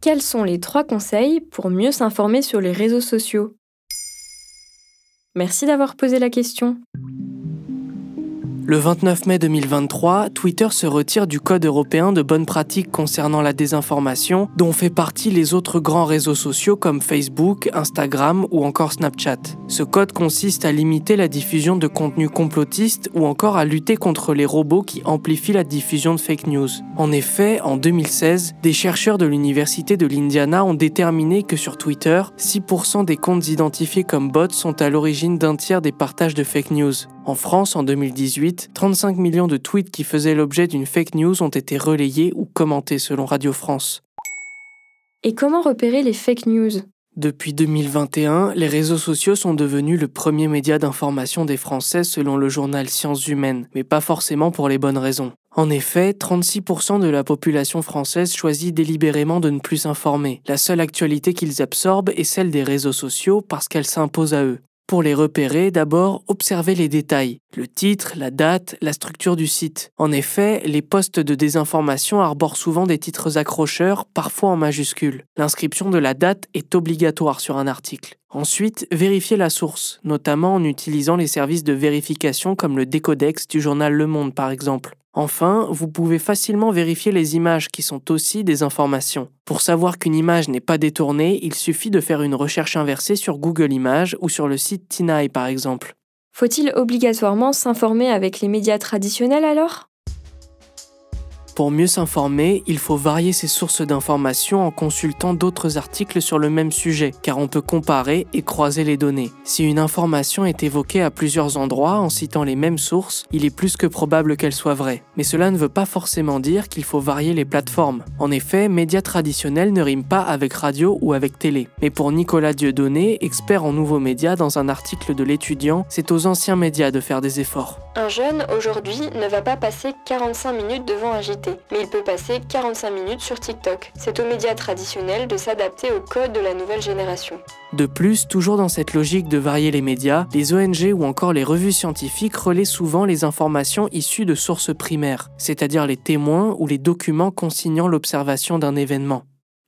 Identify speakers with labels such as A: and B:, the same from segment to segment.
A: Quels sont les trois conseils pour mieux s'informer sur les réseaux sociaux? Merci d'avoir posé la question.
B: Le 29 mai 2023, Twitter se retire du Code européen de bonnes pratiques concernant la désinformation, dont fait partie les autres grands réseaux sociaux comme Facebook, Instagram ou encore Snapchat. Ce code consiste à limiter la diffusion de contenus complotistes ou encore à lutter contre les robots qui amplifient la diffusion de fake news. En effet, en 2016, des chercheurs de l'Université de l'Indiana ont déterminé que sur Twitter, 6% des comptes identifiés comme bots sont à l'origine d'un tiers des partages de fake news. En France, en 2018, 35 millions de tweets qui faisaient l'objet d'une fake news ont été relayés ou commentés selon Radio France.
A: Et comment repérer les fake news?
B: Depuis 2021, les réseaux sociaux sont devenus le premier média d'information des Français selon le journal Sciences Humaines, mais pas forcément pour les bonnes raisons. En effet, 36% de la population française choisit délibérément de ne plus s'informer. La seule actualité qu'ils absorbent est celle des réseaux sociaux parce qu'elle s'impose à eux. Pour les repérer, d'abord, observez les détails, le titre, la date, la structure du site. En effet, les postes de désinformation arborent souvent des titres accrocheurs, parfois en majuscules. L'inscription de la date est obligatoire sur un article. Ensuite, vérifiez la source, notamment en utilisant les services de vérification comme le décodex du journal Le Monde par exemple. Enfin, vous pouvez facilement vérifier les images qui sont aussi des informations. Pour savoir qu'une image n'est pas détournée, il suffit de faire une recherche inversée sur Google Images ou sur le site Tinai par exemple.
A: Faut-il obligatoirement s'informer avec les médias traditionnels alors?
B: Pour mieux s'informer, il faut varier ses sources d'informations en consultant d'autres articles sur le même sujet, car on peut comparer et croiser les données. Si une information est évoquée à plusieurs endroits en citant les mêmes sources, il est plus que probable qu'elle soit vraie. Mais cela ne veut pas forcément dire qu'il faut varier les plateformes. En effet, médias traditionnels ne riment pas avec radio ou avec télé. Mais pour Nicolas Dieudonné, expert en nouveaux médias dans un article de l'étudiant, c'est aux anciens médias de faire des efforts.
A: Un jeune, aujourd'hui, ne va pas passer 45 minutes devant un JT mais il peut passer 45 minutes sur TikTok. C'est aux médias traditionnels de s'adapter au code de la nouvelle génération.
B: De plus, toujours dans cette logique de varier les médias, les ONG ou encore les revues scientifiques relaient souvent les informations issues de sources primaires, c'est-à-dire les témoins ou les documents consignant l'observation d'un événement.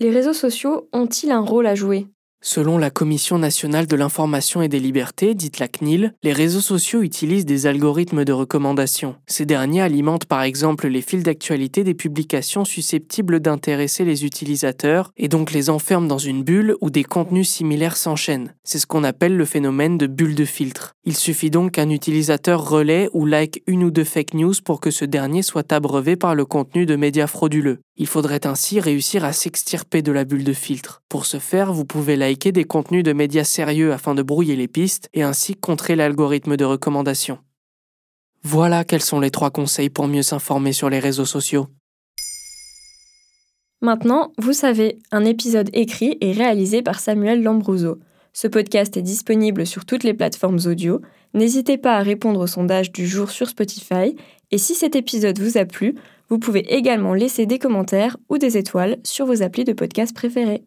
A: Les réseaux sociaux ont-ils un rôle à jouer?
B: Selon la Commission nationale de l'information et des libertés, dite la CNIL, les réseaux sociaux utilisent des algorithmes de recommandation. Ces derniers alimentent par exemple les fils d'actualité des publications susceptibles d'intéresser les utilisateurs et donc les enferment dans une bulle où des contenus similaires s'enchaînent. C'est ce qu'on appelle le phénomène de bulle de filtre. Il suffit donc qu'un utilisateur relaie ou like une ou deux fake news pour que ce dernier soit abreuvé par le contenu de médias frauduleux. Il faudrait ainsi réussir à s'extirper de la bulle de filtre. Pour ce faire, vous pouvez liker des contenus de médias sérieux afin de brouiller les pistes et ainsi contrer l'algorithme de recommandation. Voilà quels sont les trois conseils pour mieux s'informer sur les réseaux sociaux.
A: Maintenant, vous savez, un épisode écrit et réalisé par Samuel Lambrouzo. Ce podcast est disponible sur toutes les plateformes audio. N'hésitez pas à répondre au sondage du jour sur Spotify. Et si cet épisode vous a plu, vous pouvez également laisser des commentaires ou des étoiles sur vos applis de podcast préférés.